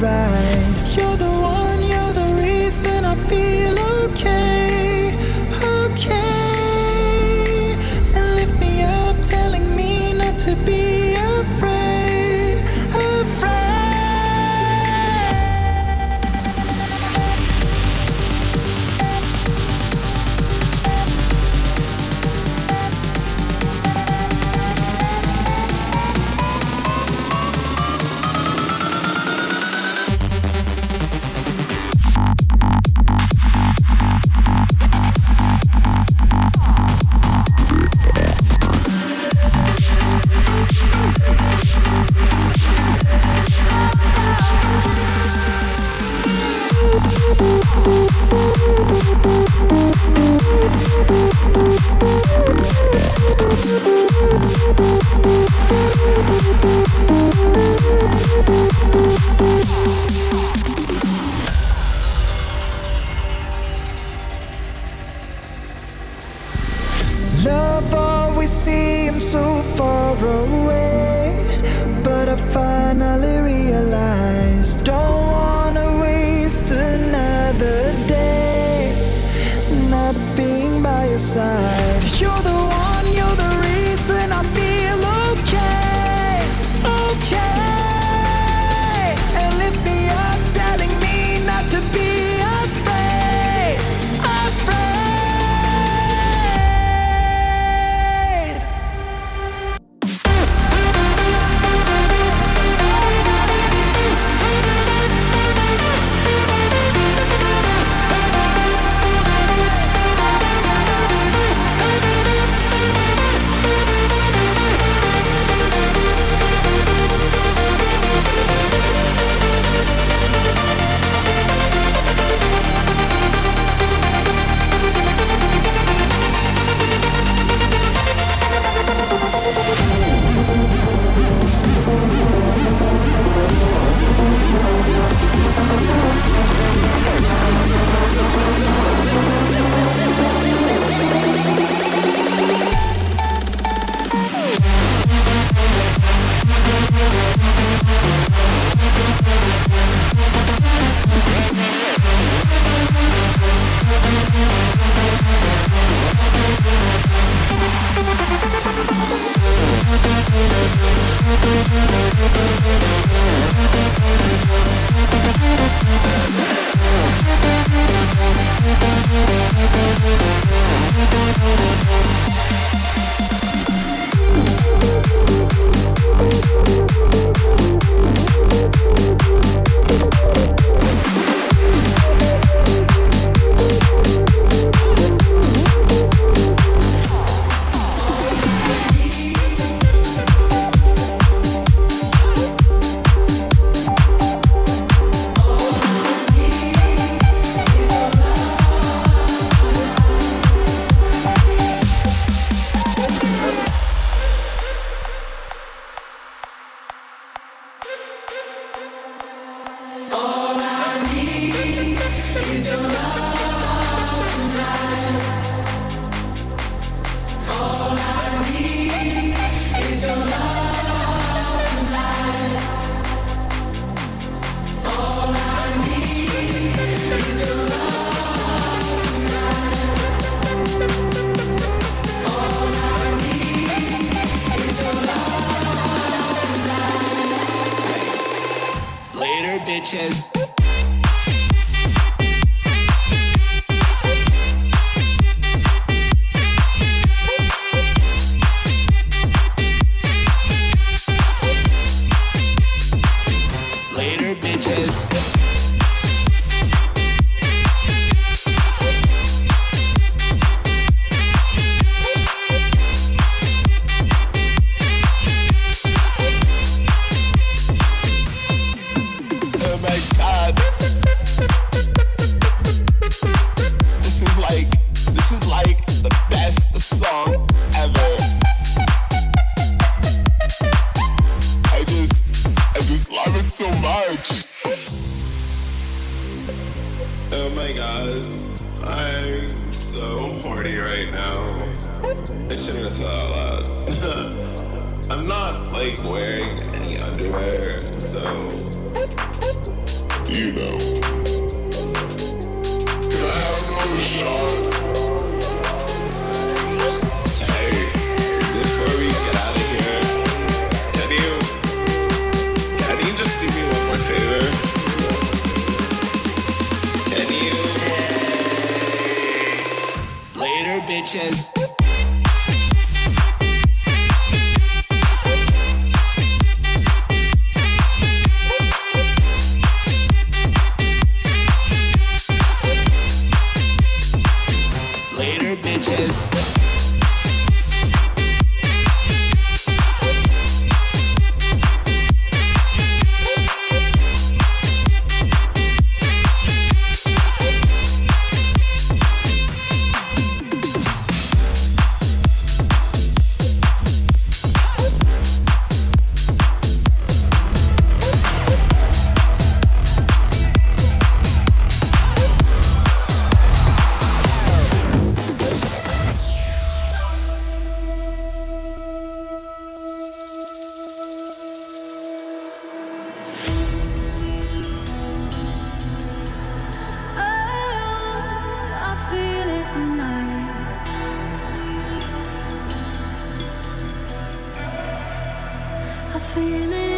right. Far away, but I finally so much. Oh my god, I'm so horny right now. I shouldn't have said that out loud. I'm not like wearing any underwear, so you know. Can I have another shot? Bitches. I feel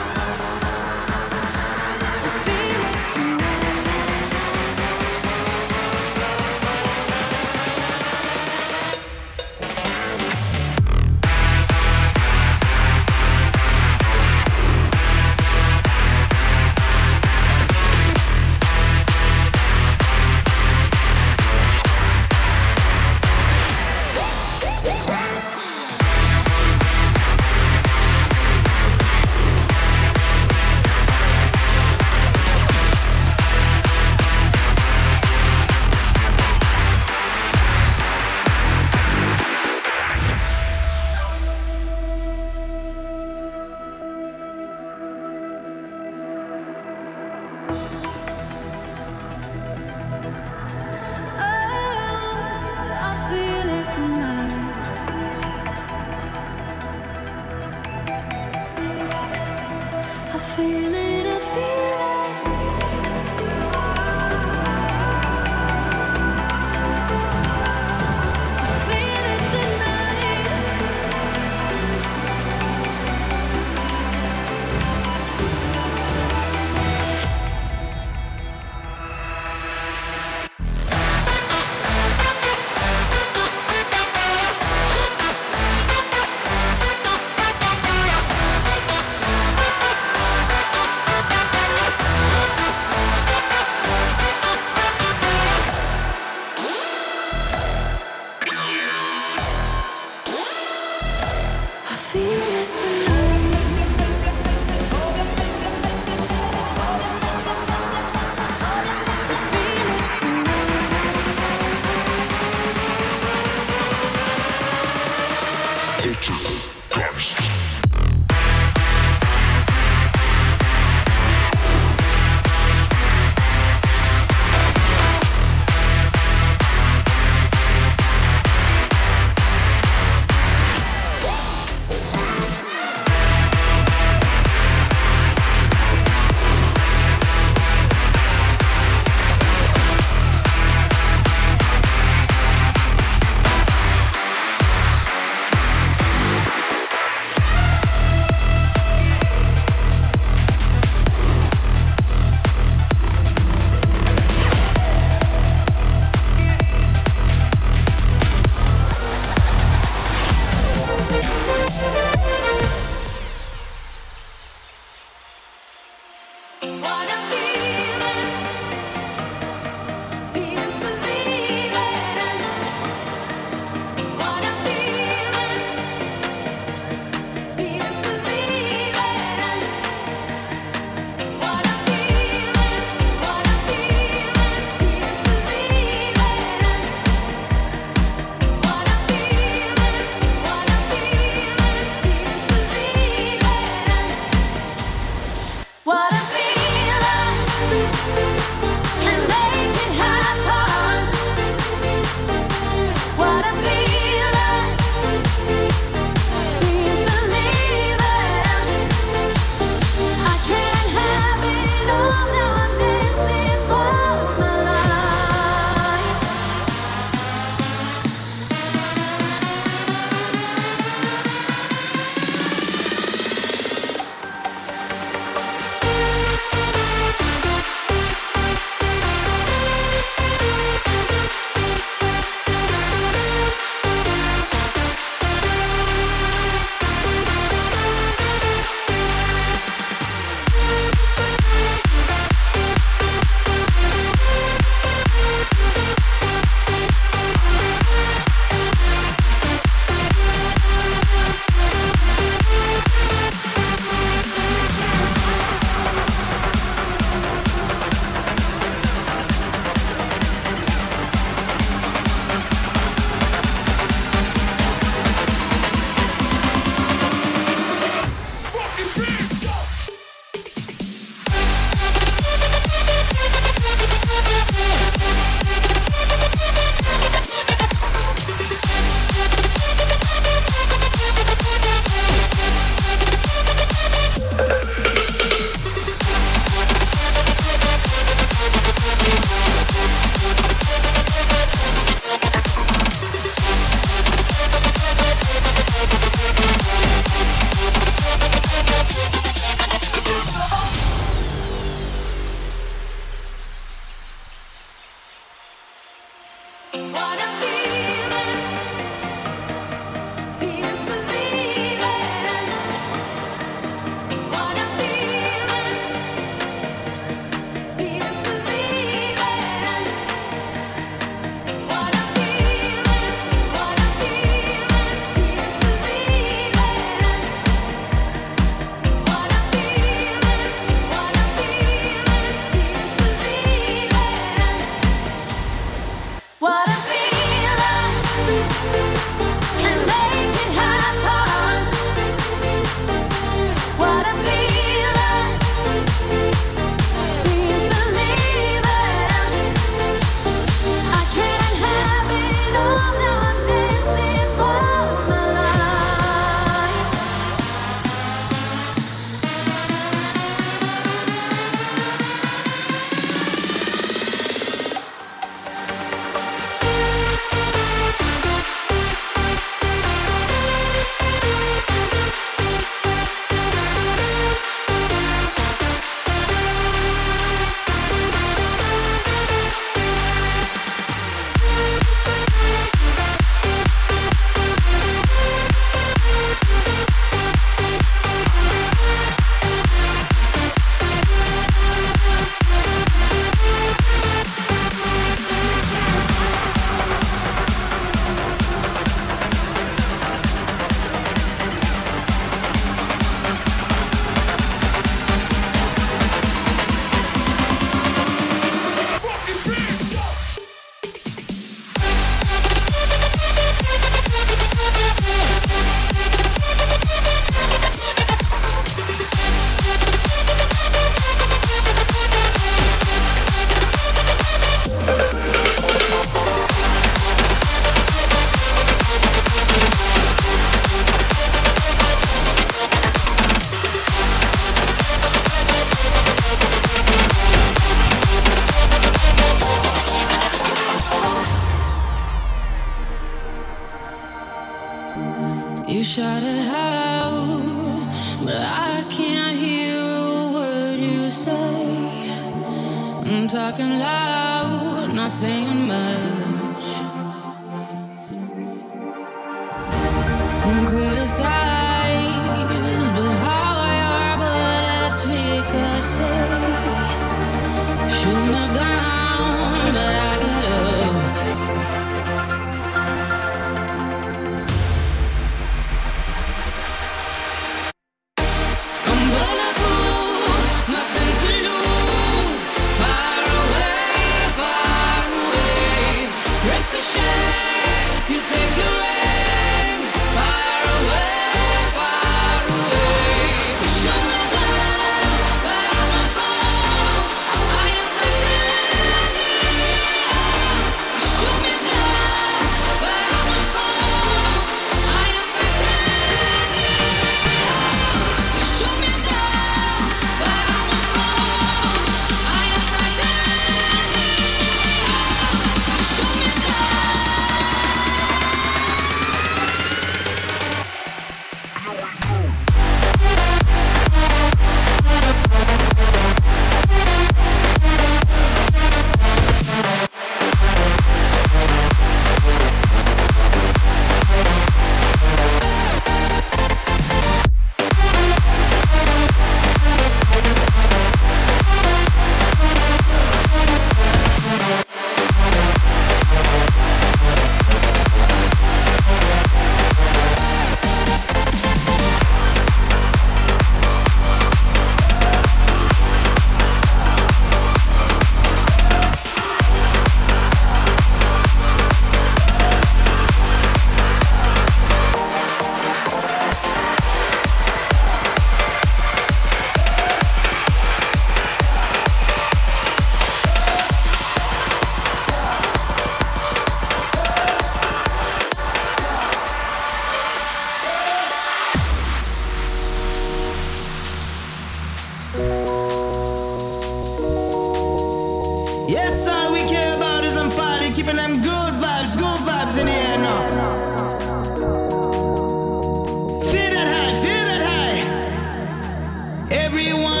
Everyone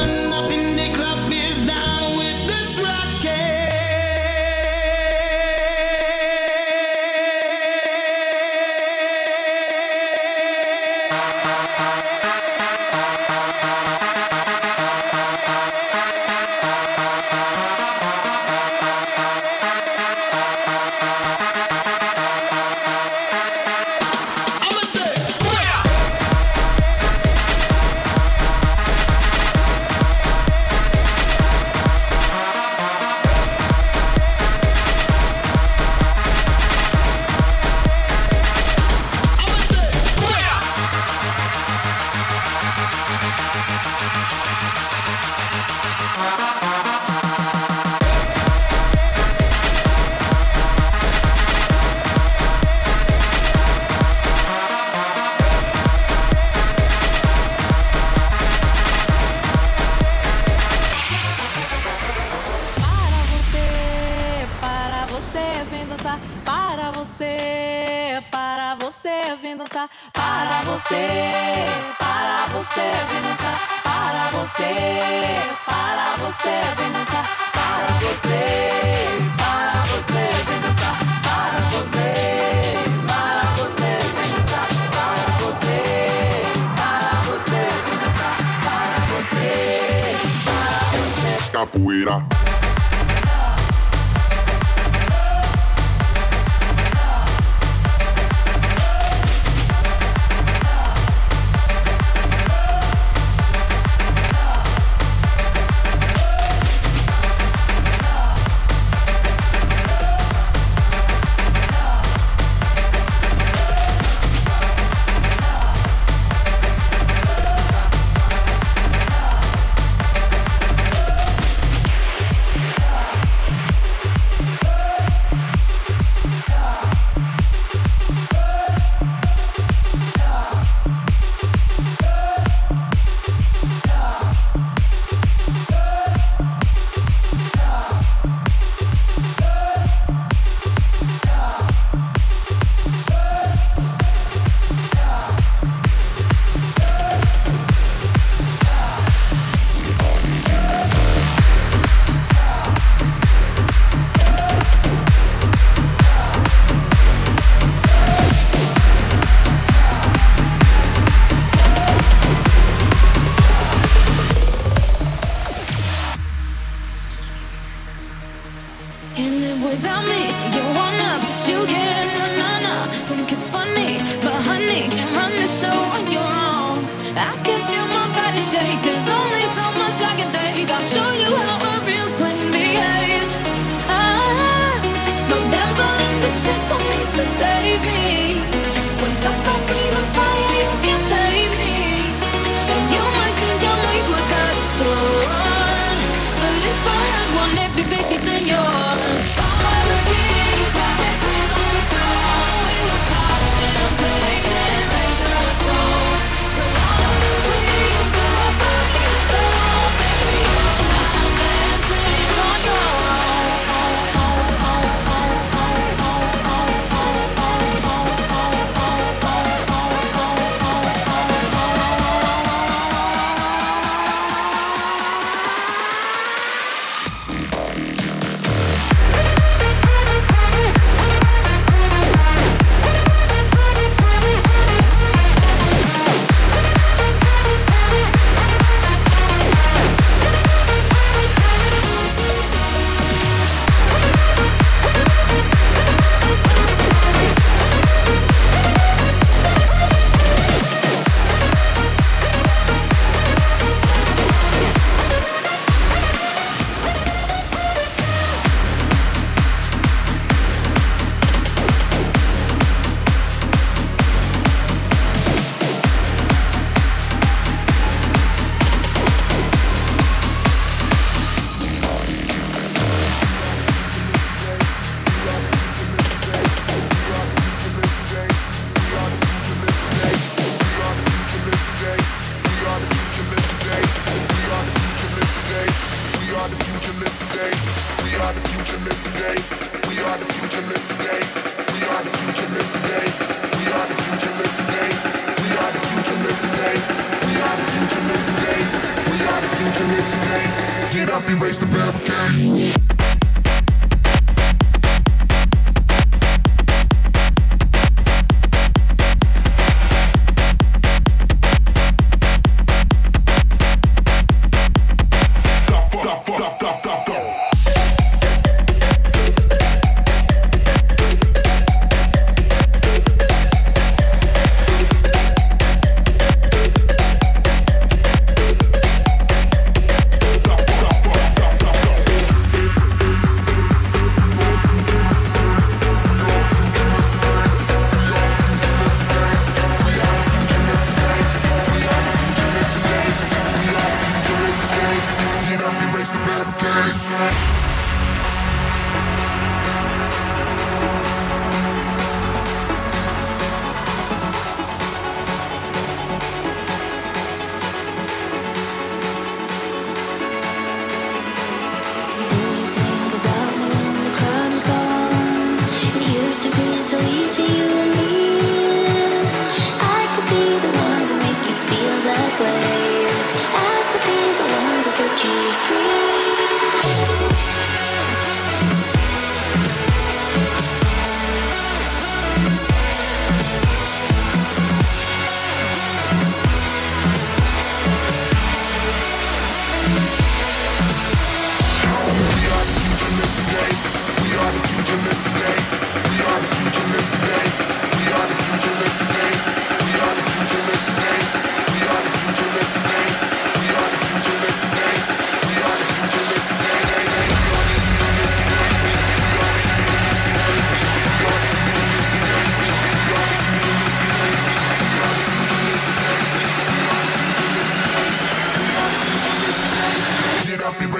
da, da.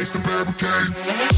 place to barricade.